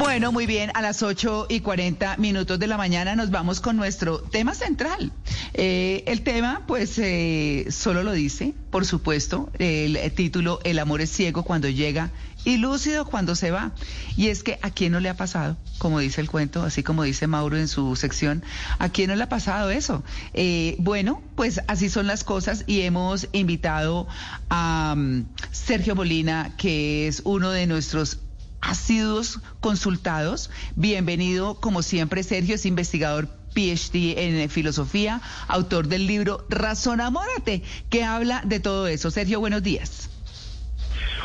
Bueno, muy bien, a las 8 y 40 minutos de la mañana nos vamos con nuestro tema central. Eh, el tema, pues, eh, solo lo dice, por supuesto, el, título El amor es ciego cuando llega y lúcido cuando se va. Y es que a quién no le ha pasado, como dice el cuento, así como dice Mauro en su sección, a quién no le ha pasado eso. Eh, bueno, pues así son las cosas y hemos invitado a um, Sergio Molina, que es uno de nuestros asiduos consultados. Bienvenido, como siempre, Sergio, es investigador PhD en filosofía, autor del libro Razón Amórate, que habla de todo eso. Sergio, buenos días.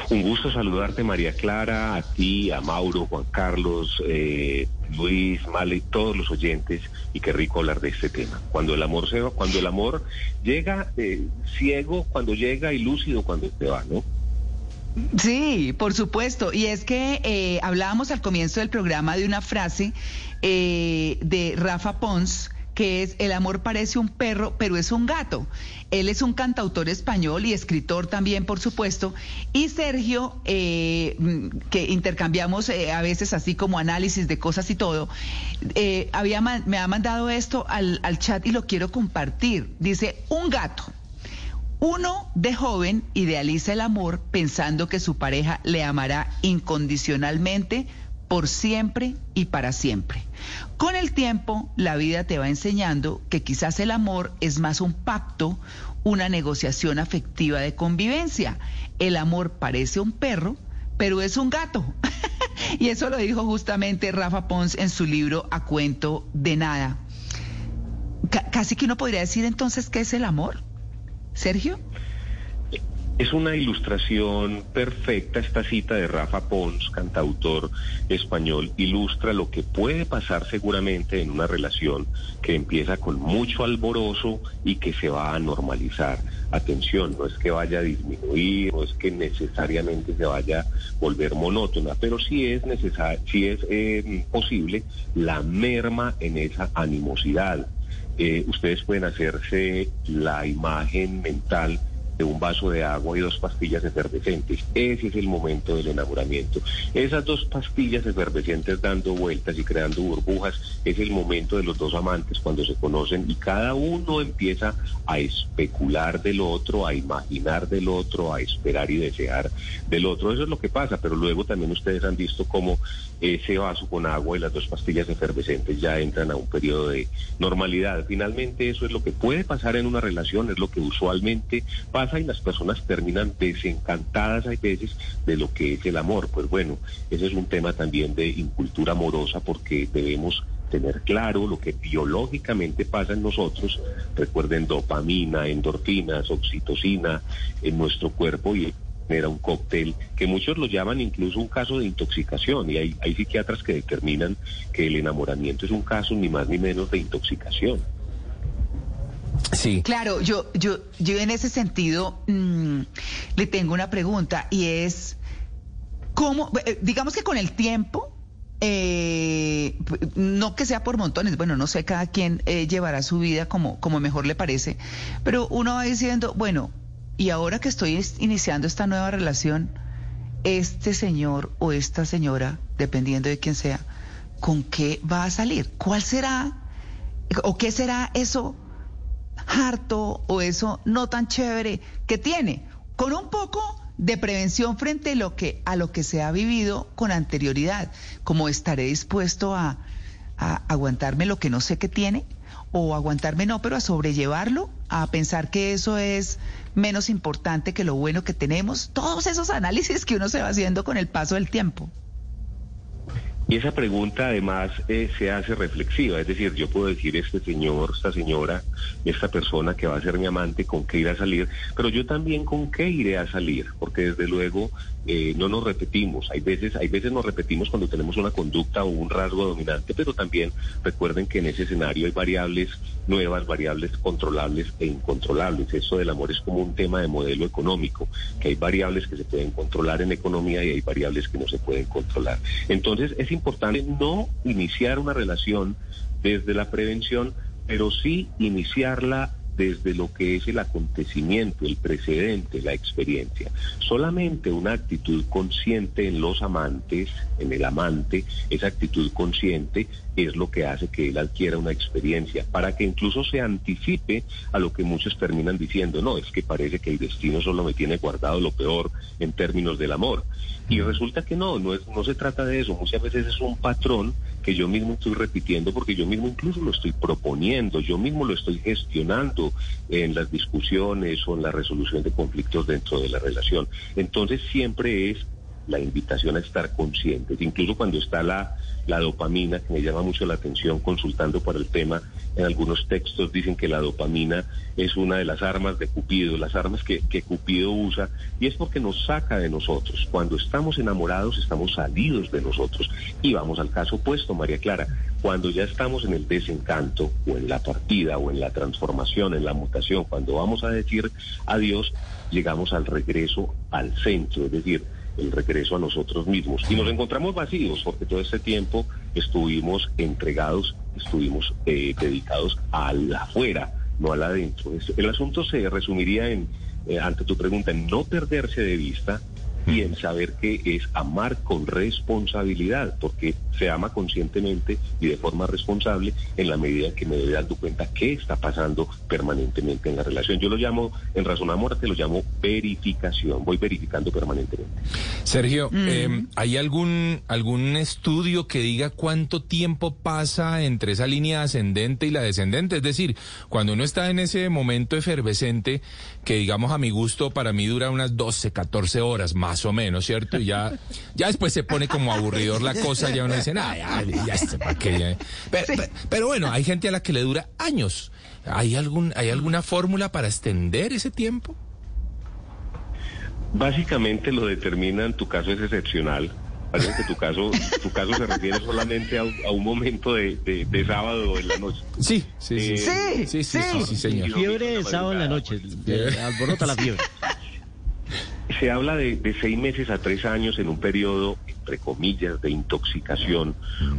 Un gusto saludarte, María Clara, a ti, a Mauro, Juan Carlos, eh, Luis, Male, todos los oyentes, y qué rico hablar de este tema. Cuando el amor se va, cuando el amor llega eh, ciego, cuando llega y lúcido cuando se va, ¿no? Sí, por supuesto. Y es que eh, hablábamos al comienzo del programa de una frase eh, de Rafa Pons que es El amor parece un perro, pero es un gato. Él es un cantautor español y escritor también, por supuesto. Y Sergio, eh, que intercambiamos a veces así como análisis de cosas y todo, había, me ha mandado esto al chat y lo quiero compartir. Dice, un gato. Uno de joven idealiza el amor pensando que su pareja le amará incondicionalmente por siempre y para siempre. Con el tiempo, la vida te va enseñando que quizás el amor es más un pacto, una negociación afectiva de convivencia. El amor parece un perro, pero es un gato. y eso lo dijo justamente Rafa Pons en su libro A Cuento de Nada. casi que uno podría decir entonces qué es el amor. Sergio. Es una ilustración perfecta esta cita de Rafa Pons, cantautor español, ilustra lo que puede pasar seguramente en una relación que empieza con mucho alborozo y que se va a normalizar. Atención, no es que vaya a disminuir, no es que necesariamente se vaya a volver monótona, pero sí es necesario, sí es eh, posible la merma en esa animosidad eh, ustedes pueden hacerse la imagen mental de un vaso de agua y dos pastillas efervescentes. Ese es el momento del enamoramiento. Esas dos pastillas efervescentes dando vueltas y creando burbujas es el momento de los dos amantes cuando se conocen y cada uno empieza a especular del otro, a imaginar del otro, a esperar y desear del otro. Eso es lo que pasa, pero luego también ustedes han visto cómo ese vaso con agua y las dos pastillas efervescentes ya entran a un periodo de normalidad. Finalmente eso es lo que puede pasar en una relación, es lo que usualmente pasa y las personas terminan desencantadas hay veces de lo que es el amor. Pues bueno, ese es un tema también de incultura amorosa porque debemos tener claro lo que biológicamente pasa en nosotros. Recuerden dopamina, endorfinas, oxitocina en nuestro cuerpo y era un cóctel que muchos lo llaman incluso un caso de intoxicación y hay, hay psiquiatras que determinan que el enamoramiento es un caso ni más ni menos de intoxicación. Sí. Claro, yo, yo, yo en ese sentido mm, le tengo una pregunta y es, ¿cómo, eh, digamos que con el tiempo, eh, no que sea por montones, bueno, no sé, cada quien eh, llevará su vida como, como mejor le parece, pero uno va diciendo, bueno, y ahora que estoy iniciando esta nueva relación, este señor o esta señora, dependiendo de quién sea, ¿con qué va a salir? ¿Cuál será o qué será eso harto o eso no tan chévere que tiene, con un poco de prevención frente a lo que, a lo que se ha vivido con anterioridad, como estaré dispuesto a, a aguantarme lo que no sé que tiene, o aguantarme no, pero a sobrellevarlo, a pensar que eso es menos importante que lo bueno que tenemos, todos esos análisis que uno se va haciendo con el paso del tiempo. Y esa pregunta además eh, se hace reflexiva, es decir, yo puedo decir este señor, esta señora, esta persona que va a ser mi amante, con qué irá a salir, pero yo también con qué iré a salir, porque desde luego eh, no nos repetimos. Hay veces, hay veces nos repetimos cuando tenemos una conducta o un rasgo dominante, pero también recuerden que en ese escenario hay variables nuevas, variables controlables e incontrolables. Eso del amor es como un tema de modelo económico, que hay variables que se pueden controlar en economía y hay variables que no se pueden controlar. Entonces es importante no iniciar una relación desde la prevención, pero sí iniciarla desde lo que es el acontecimiento, el precedente, la experiencia. Solamente una actitud consciente en los amantes, en el amante, esa actitud consciente es lo que hace que él adquiera una experiencia, para que incluso se anticipe a lo que muchos terminan diciendo, no, es que parece que el destino solo me tiene guardado lo peor en términos del amor. Y resulta que no, no, es, no se trata de eso, muchas veces es un patrón que yo mismo estoy repitiendo porque yo mismo incluso lo estoy proponiendo, yo mismo lo estoy gestionando en las discusiones o en la resolución de conflictos dentro de la relación. Entonces siempre es la invitación a estar conscientes, incluso cuando está la, la dopamina, que me llama mucho la atención consultando por el tema, en algunos textos dicen que la dopamina es una de las armas de Cupido, las armas que, que Cupido usa, y es porque nos saca de nosotros. Cuando estamos enamorados estamos salidos de nosotros. Y vamos al caso opuesto, María Clara, cuando ya estamos en el desencanto o en la partida o en la transformación, en la mutación, cuando vamos a decir adiós, llegamos al regreso al centro, es decir, el regreso a nosotros mismos. Y nos encontramos vacíos porque todo este tiempo estuvimos entregados, estuvimos eh, dedicados al afuera, no al adentro. El asunto se resumiría en, eh, ante tu pregunta, en no perderse de vista y en saber que es amar con responsabilidad, porque se ama conscientemente y de forma responsable en la medida que me doy dando cuenta qué está pasando permanentemente en la relación. Yo lo llamo, en razón amor, te lo llamo verificación, voy verificando permanentemente. Sergio, eh, ¿hay algún, algún estudio que diga cuánto tiempo pasa entre esa línea ascendente y la descendente? Es decir, cuando uno está en ese momento efervescente, que digamos a mi gusto, para mí dura unas 12, 14 horas más o menos, ¿cierto? Y ya, ya después se pone como aburridor la cosa, ya uno dice, ah, ya, ya, está, ¿para qué? Ya". Pero, pero- pero bueno, hay gente a la que le dura años. ¿Hay, algún, ¿Hay alguna fórmula para extender ese tiempo? Básicamente lo determina, en tu caso es excepcional. Parece que tu caso, tu caso se refiere solamente a, un- a un momento de, de- de sábado en la noche. Sí, sí, sí. Eh, sí, sí, sí, sí, sí, señor. Fiebre de sábado en la noche. Alborota la fiebre. Se habla de, de seis meses a tres años en un periodo, entre comillas, de intoxicación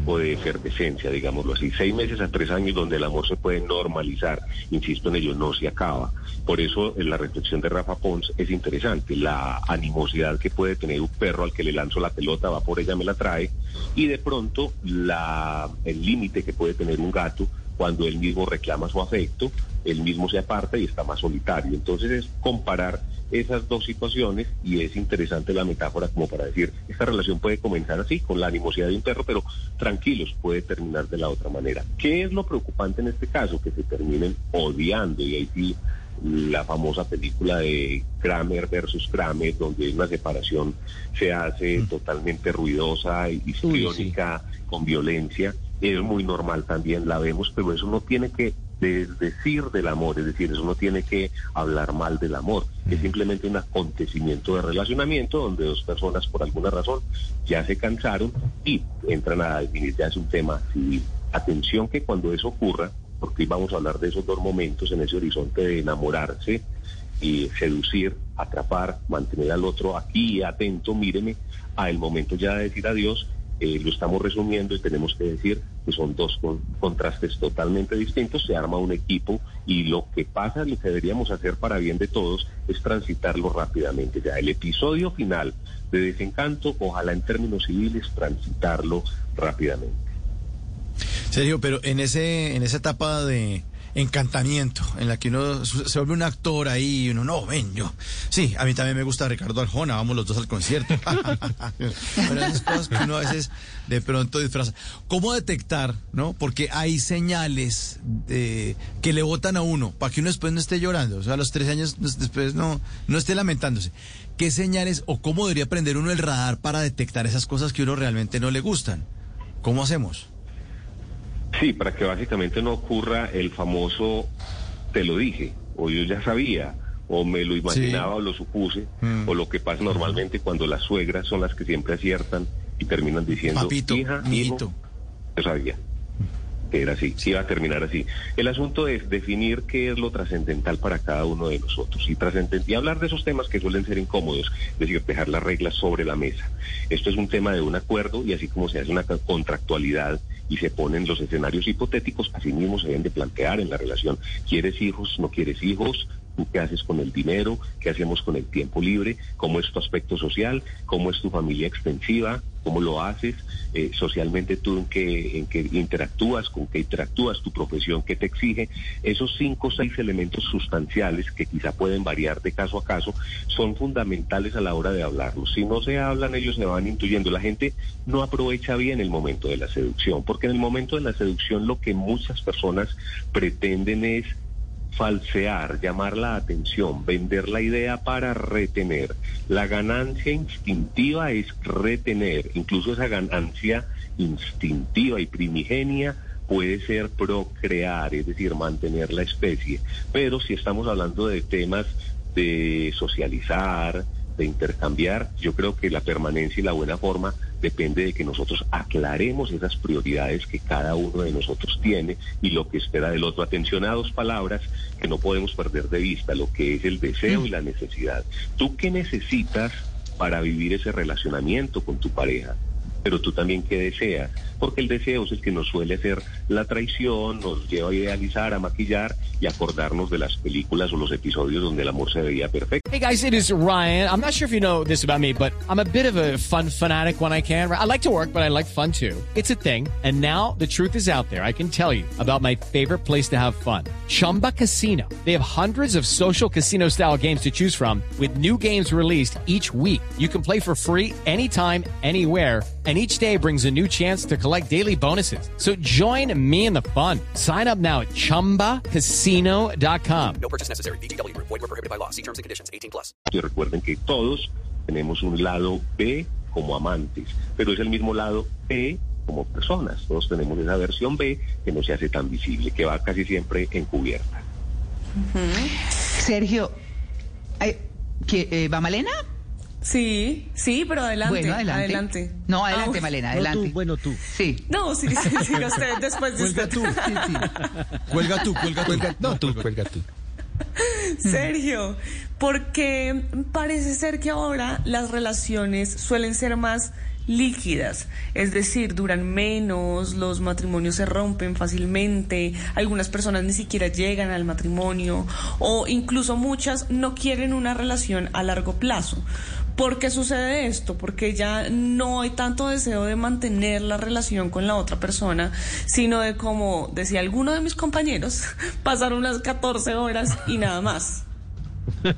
o de efervescencia, digámoslo así. Seis meses a tres años donde el amor se puede normalizar. Insisto en ello, no se acaba. Por eso en la reflexión de Rafa Pons es interesante. La animosidad que puede tener un perro al que le lanzo la pelota, va por ella, me la trae. Y de pronto la, el límite que puede tener un gato cuando él mismo reclama su afecto, él mismo se aparta y está más solitario. Entonces es comparar esas dos situaciones y es interesante la metáfora como para decir, esta relación puede comenzar así, con la animosidad de un perro, pero tranquilos, puede terminar de la otra manera. ¿Qué es lo preocupante en este caso? Que se terminen odiando y ahí sí la famosa película de Kramer versus Kramer, donde una separación se hace totalmente ruidosa y histriónica, con violencia. Es muy normal también, la vemos, pero eso no tiene que de- decir del amor, es decir, eso no tiene que hablar mal del amor, es simplemente un acontecimiento de relacionamiento donde dos personas por alguna razón ya se cansaron y entran a definir ya es un tema civil. Atención que cuando eso ocurra, porque hoy vamos a hablar de esos dos momentos en ese horizonte de enamorarse y seducir, atrapar, mantener al otro aquí atento, míreme, a el momento ya de decir adiós, eh, lo estamos resumiendo y tenemos que decir que son dos con- contrastes totalmente distintos, se arma un equipo y lo que pasa, lo que deberíamos hacer para bien de todos es transitarlo rápidamente. Ya el episodio final de desencanto, ojalá en términos civiles, transitarlo rápidamente. Sergio, pero en ese en esa etapa de encantamiento en la que uno se vuelve un actor ahí y uno no ven yo sí a mí también me gusta Ricardo Arjona vamos los dos al concierto. Pero esas cosas que uno a veces de pronto disfraza. Cómo detectar no porque hay señales de- que le botan a uno para que uno después no esté llorando o sea a los tres años después no no esté lamentándose. Qué señales o cómo debería aprender uno el radar para detectar esas cosas que uno realmente no le gustan ¿Cómo hacemos? Sí, para que básicamente no ocurra el famoso te lo dije, o yo ya sabía, o me lo imaginaba Sí. o lo supuse, Mm. o lo que pasa normalmente cuando las suegras son las que siempre aciertan y terminan diciendo, Papito, hija, hijo, yo sabía que era así, que iba a terminar así. El asunto es definir qué es lo trascendental para cada uno de nosotros y, y hablar de esos temas que suelen ser incómodos, es decir, dejar las reglas sobre la mesa. Esto es un tema de un acuerdo y así como se hace una contractualidad y se ponen los escenarios hipotéticos, así mismo se deben de plantear en la relación. ¿Quieres hijos? ¿No quieres hijos? ¿Tú qué haces con el dinero? ¿Qué hacemos con el tiempo libre? ¿Cómo es tu aspecto social? ¿Cómo es tu familia extensiva? ¿Cómo lo haces? Eh, socialmente tú en qué, en qué interactúas, con qué interactúas, tu profesión, qué te exige. Esos cinco o seis elementos sustanciales que quizá pueden variar de caso a caso son fundamentales a la hora de hablarlos. Si no se hablan, ellos se van intuyendo. La gente no aprovecha bien el momento de la seducción, porque en el momento de la seducción lo que muchas personas pretenden es falsear, llamar la atención, vender la idea para retener. La ganancia instintiva es retener, incluso esa ganancia instintiva y primigenia puede ser procrear, es decir, mantener la especie. Pero si estamos hablando de temas de socializar, de intercambiar, yo creo que la permanencia y la buena forma depende de que nosotros aclaremos esas prioridades que cada uno de nosotros tiene y lo que espera del otro. Atención a dos palabras que no podemos perder de vista, lo que es el deseo y la necesidad. ¿Tú qué necesitas para vivir ese relacionamiento con tu pareja? Pero tú también qué deseas, porque el deseo es el que nos suele hacer la traición, nos lleva a idealizar, a maquillar y acordarnos de las películas o los episodios donde el amor se veía perfecto. Hey guys, it is Ryan. I'm not sure if you know this about me, but I'm a bit of a fun fanatic when I can. I like to work, but I like fun too. It's a thing. And now the truth is out there. I can tell you about my favorite place to have fun. Chumba Casino. They have hundreds of social casino style games to choose from with new games released each week. You can play for free anytime, anywhere. And each day brings a new chance to collect daily bonuses. So join me in the fun. Sign up now at chumbacasino.com. No purchase necessary. VGW Group. Void were prohibited by law. See terms and conditions. 18 plus. Y recuerden que todos tenemos un lado B como amantes, pero es el mismo lado B como personas. Todos tenemos esa versión B que no se hace tan visible, que va casi siempre encubierta. Sergio, ay, ¿qué, eh, ¿va Malena? Sí, sí, pero adelante. bueno, adelante. adelante. No, adelante, Ah, Malena, No adelante. tú, bueno, tú. Sí. No, sí, sí, siga usted después de Cuelga usted. tú. Cuelga tú, cuelga tú. No, tú, cuelga tú. Sergio, porque parece ser que ahora las relaciones suelen ser más líquidas, es decir, duran menos, los matrimonios se rompen fácilmente, algunas personas ni siquiera llegan al matrimonio o incluso muchas no quieren una relación a largo plazo. ¿Por qué sucede esto? Porque ya no hay tanto deseo de mantener la relación con la otra persona, sino de como decía alguno de mis compañeros, pasar unas 14 horas y nada más.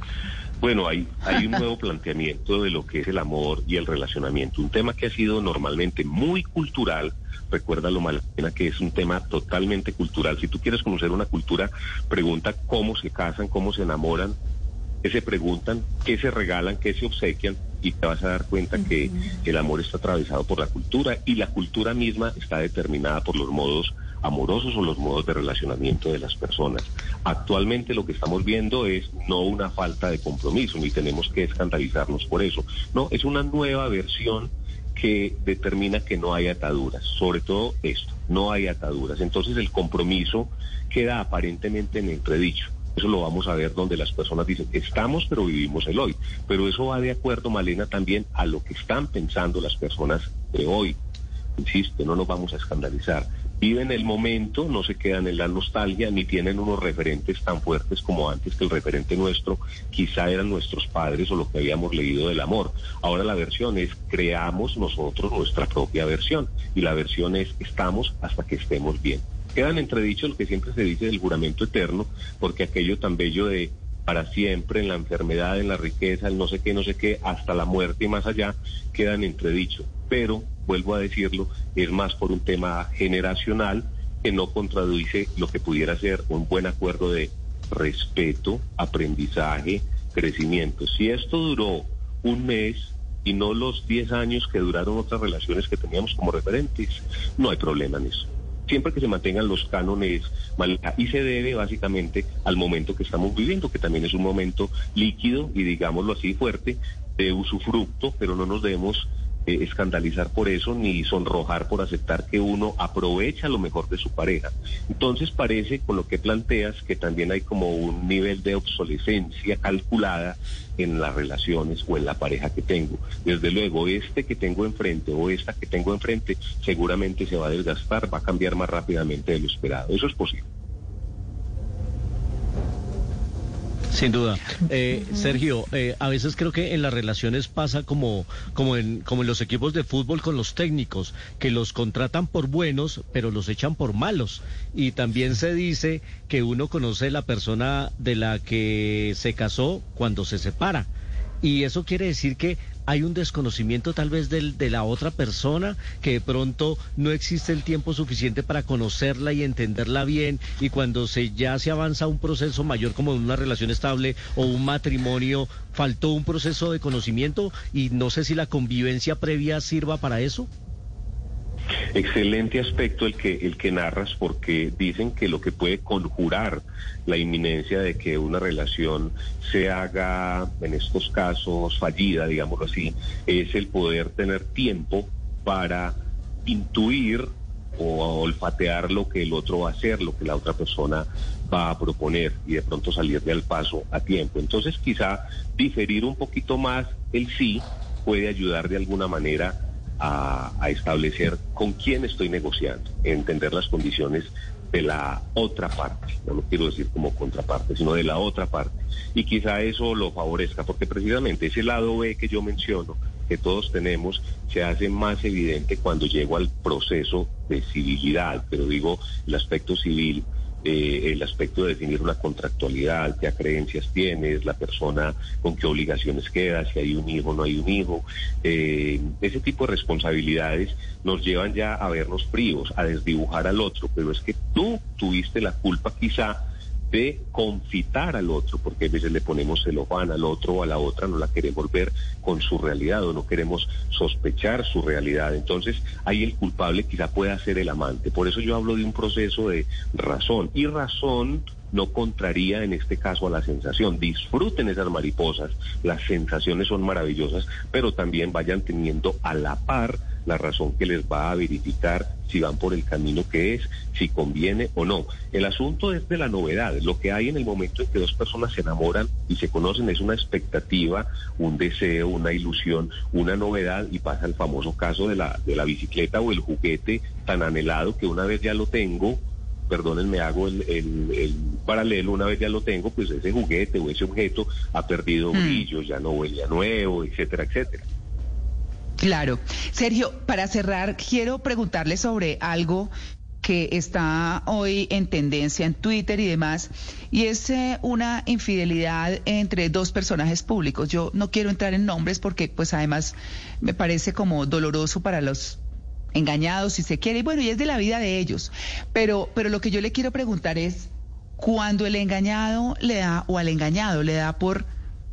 Bueno, hay, un nuevo planteamiento de lo que es el amor y el relacionamiento, un tema que ha sido normalmente muy cultural. Recuerda lo Malena, que es un tema totalmente cultural. Si tú quieres conocer una cultura, pregunta cómo se casan, cómo se enamoran, qué se preguntan, qué se regalan, qué se obsequian, y te vas a dar cuenta que el amor está atravesado por la cultura y la cultura misma está determinada por los modos amorosos o los modos de relacionamiento de las personas. Actualmente lo que estamos viendo es no una falta de compromiso, ni tenemos que escandalizarnos por eso. No, es una nueva versión que determina que no hay ataduras, sobre todo esto, no hay ataduras. Entonces el compromiso queda aparentemente en entredicho. Eso lo vamos a ver donde las personas dicen, estamos pero vivimos el hoy. Pero eso va de acuerdo, Malena, también a lo que están pensando las personas de hoy. Insisto, no nos vamos a escandalizar. Viven el momento, no se quedan en la nostalgia, ni tienen unos referentes tan fuertes como antes que el referente nuestro quizá eran nuestros padres o lo que habíamos leído del amor. Ahora la versión es creamos nosotros nuestra propia versión y la versión es estamos hasta que estemos bien. Quedan entredichos lo que siempre se dice del juramento eterno, porque aquello tan bello de para siempre, en la enfermedad, en la riqueza, el no sé qué, no sé qué, hasta la muerte y más allá, quedan entredichos. Pero, vuelvo a decirlo, es más por un tema generacional que no contradice lo que pudiera ser un buen acuerdo de respeto, aprendizaje, crecimiento. Si esto duró un mes, y no los 10 años que duraron otras relaciones que teníamos como referentes, no hay problema en eso. Siempre que se mantengan los cánones y se debe básicamente al momento que estamos viviendo, que también es un momento líquido y digámoslo así fuerte de usufructo, pero no nos debemos escandalizar por eso ni sonrojar por aceptar que uno aprovecha lo mejor de su pareja. Entonces parece, con lo que planteas, que también hay como un nivel de obsolescencia calculada en las relaciones o en la pareja que tengo. Desde luego, este que tengo enfrente o esta que tengo enfrente seguramente se va a desgastar, va a cambiar más rápidamente de lo esperado. Eso es posible. Sin duda. Eh, Sergio, eh, a veces creo que en las relaciones pasa como, como, en, como en los equipos de fútbol con los técnicos, que los contratan por buenos, pero los echan por malos. Y también se dice que uno conoce la persona de la que se casó cuando se separa. Y eso quiere decir que hay un desconocimiento tal vez del, de la otra persona, que de pronto no existe el tiempo suficiente para conocerla y entenderla bien, y cuando se ya se avanza un proceso mayor como una relación estable o un matrimonio, faltó un proceso de conocimiento y no sé si la convivencia previa sirva para eso. Excelente aspecto el que, el que narras porque dicen que lo que puede conjurar la inminencia de que una relación se haga, en estos casos, fallida, digámoslo así, es el poder tener tiempo para intuir o olfatear lo que el otro va a hacer, lo que la otra persona va a proponer y de pronto salirle al paso a tiempo. Entonces quizá diferir un poquito más el sí puede ayudar de alguna manera a, establecer con quién estoy negociando, entender las condiciones de la otra parte, no lo quiero decir como contraparte, sino de la otra parte. Y quizá eso lo favorezca, porque precisamente ese lado B que yo menciono, que todos tenemos, se hace más evidente cuando llego al proceso de civilidad, pero digo el aspecto civil eh, el aspecto de definir una contractualidad, qué creencias tienes, la persona con qué obligaciones queda, si hay un hijo o no hay un hijo. Eh, ese tipo de responsabilidades nos llevan ya a vernos fríos, a desdibujar al otro, pero es que tú tuviste la culpa quizá de confitar al otro, porque a veces le ponemos celofán al otro o a la otra, no la queremos ver con su realidad o no queremos sospechar su realidad. Entonces, ahí el culpable quizá pueda ser el amante. Por eso yo hablo de un proceso de razón. Y razón no contraría en este caso a la sensación. Disfruten esas mariposas, las sensaciones son maravillosas, pero también vayan teniendo a la par la razón que les va a verificar si van por el camino que es, si conviene o no. El asunto es de la novedad. Lo que hay en el momento en que dos personas se enamoran y se conocen es una expectativa, un deseo, una ilusión, una novedad y pasa el famoso caso de la, de la bicicleta o el juguete tan anhelado que una vez ya lo tengo, perdónenme, hago el, el, paralelo, una vez ya lo tengo, pues ese juguete o ese objeto ha perdido mm. brillo, ya no huele a nuevo, etcétera, etcétera. Claro. Sergio, para cerrar, quiero preguntarle sobre algo que está hoy en tendencia en Twitter y demás, y es eh, una infidelidad entre dos personajes públicos. Yo no quiero entrar en nombres porque pues además me parece como doloroso para los engañados si se quiere, y bueno, y es de la vida de ellos. Pero, pero lo que yo le quiero preguntar es, cuando el engañado le da, o al engañado le da por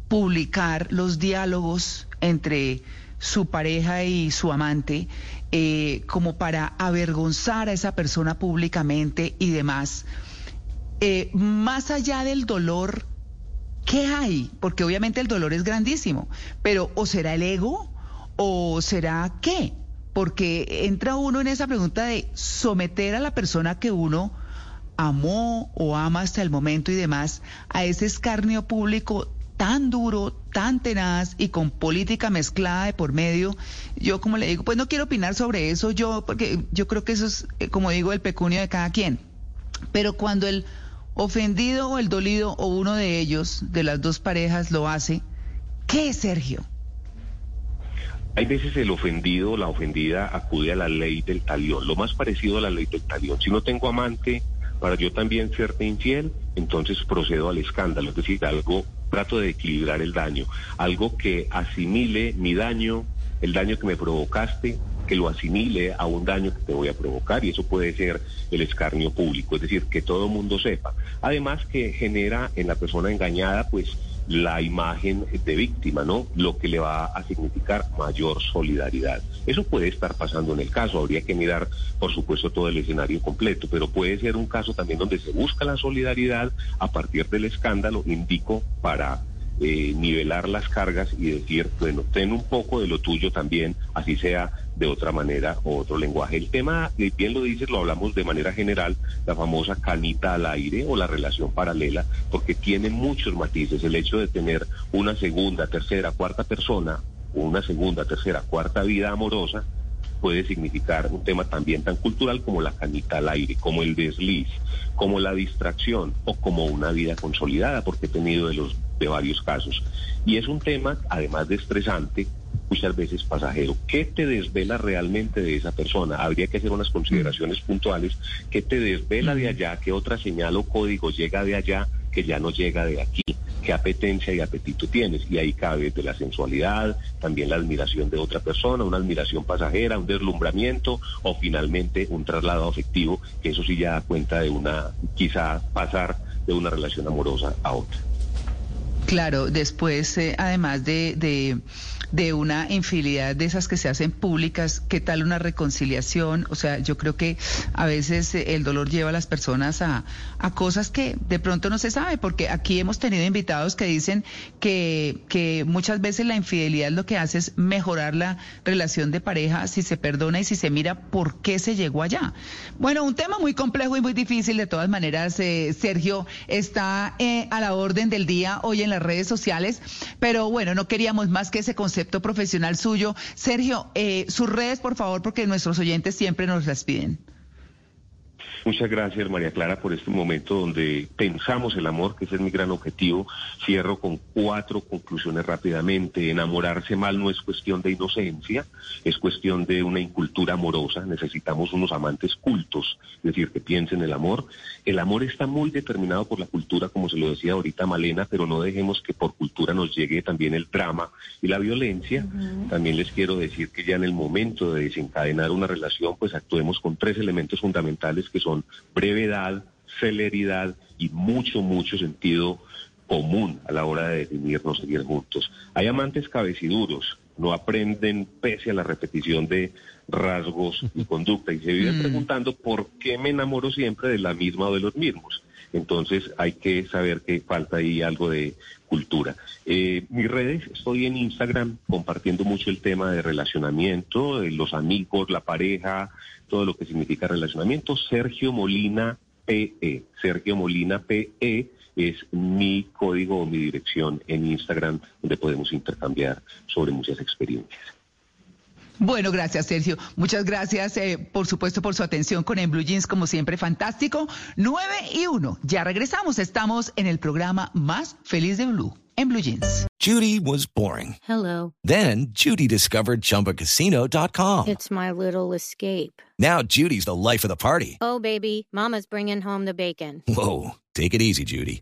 publicar los diálogos entre su pareja y su amante, eh, como para avergonzar a esa persona públicamente y demás, eh, más allá del dolor, ¿qué hay? Porque obviamente el dolor es grandísimo, pero ¿o será el ego? ¿O será qué? porque entra uno en esa pregunta de someter a la persona que uno amó o ama hasta el momento y demás a ese escarnio público tan duro, tan tenaz y con política mezclada de por medio. Yo como le digo, pues no quiero opinar sobre eso yo, porque yo creo que eso es, eh, como digo, el pecunio de cada quien. Pero cuando el ofendido o el dolido o uno de ellos, de las dos parejas, lo hace, ¿qué Sergio? Hay veces el ofendido o la ofendida acude a la ley del talión, lo más parecido a la ley del talión. Si no tengo amante, para yo también serte infiel, entonces procedo al escándalo, es decir, algo, trato de equilibrar el daño, algo que asimile mi daño, el daño que me provocaste, que lo asimile a un daño que te voy a provocar y eso puede ser el escarnio público, es decir, que todo el mundo sepa. Además que genera en la persona engañada pues la imagen de víctima, ¿no? Lo que le va a significar mayor solidaridad. Eso puede estar pasando en el caso, habría que mirar, por supuesto, todo el escenario completo, pero puede ser un caso también donde se busca la solidaridad a partir del escándalo, indico, para eh, nivelar las cargas y decir, bueno, ten un poco de lo tuyo también, así sea de otra manera o otro lenguaje. El tema, bien lo dices, lo hablamos de manera general, la famosa canita al aire o la relación paralela, porque tiene muchos matices. El hecho de tener una segunda, tercera, cuarta persona, una segunda, tercera, cuarta vida amorosa, puede significar un tema también tan cultural como la canita al aire, como el desliz, como la distracción o como una vida consolidada, porque he tenido de los de varios casos. Y es un tema, además de estresante, muchas veces pasajero. ¿Qué te desvela realmente de esa persona? Habría que hacer unas consideraciones puntuales. ¿Qué te desvela de allá? ¿Qué otra señal o código llega de allá que ya no llega de aquí? ¿Qué apetencia y apetito tienes? Y ahí cabe de la sensualidad, también la admiración de otra persona, una admiración pasajera, un deslumbramiento o finalmente un traslado afectivo, que eso sí ya da cuenta de una, quizá pasar de una relación amorosa a otra. Claro, después, eh, además de, de, de, una infidelidad de esas que se hacen públicas, ¿qué tal una reconciliación? O sea, yo creo que a veces eh, el dolor lleva a las personas a, a cosas que de pronto no se sabe, porque aquí hemos tenido invitados que dicen que, que muchas veces la infidelidad lo que hace es mejorar la relación de pareja si se perdona y si se mira por qué se llegó allá. Bueno, un tema muy complejo y muy difícil, de todas maneras, eh, Sergio, está eh, a la orden del día hoy en la redes sociales, pero bueno, no queríamos más que ese concepto profesional suyo. Sergio, eh, sus redes, por favor, porque nuestros oyentes siempre nos las piden. Muchas gracias, María Clara, por este momento donde pensamos el amor, que ese es mi gran objetivo. Cierro con cuatro conclusiones rápidamente. Enamorarse mal no es cuestión de inocencia, es cuestión de una incultura amorosa. Necesitamos unos amantes cultos, es decir, que piensen el amor. El amor está muy determinado por la cultura, como se lo decía ahorita Malena, pero no dejemos que por cultura nos llegue también el drama y la violencia. También les quiero decir que ya en el momento de desencadenar una relación, pues actuemos con tres elementos fundamentales que son brevedad, celeridad y mucho, mucho sentido común a la hora de definirnos seguir juntos. Hay amantes cabeciduros, no aprenden pese a la repetición de rasgos y conducta y se viven preguntando por qué me enamoro siempre de la misma o de los mismos. Entonces hay que saber que falta ahí algo de cultura. Eh, mis redes, estoy en Instagram compartiendo mucho el tema de relacionamiento, los amigos, la pareja, todo lo que significa relacionamiento. Sergio Molina PE, Sergio Molina PE es mi código o mi dirección en Instagram donde podemos intercambiar sobre muchas experiencias. Bueno, gracias, Sergio. Muchas gracias, eh, por supuesto, por su atención con En Blue Jeans, como siempre, fantástico. 9 y 1. Ya regresamos. Estamos en el programa más feliz de Blue, en Blue Jeans. Judy was boring. Hello. Then, Judy discovered chumbacasino.com. It's my little escape. Now, Judy's the life of the party. Oh, baby, Mama's bringing home the bacon. Whoa. Take it easy, Judy.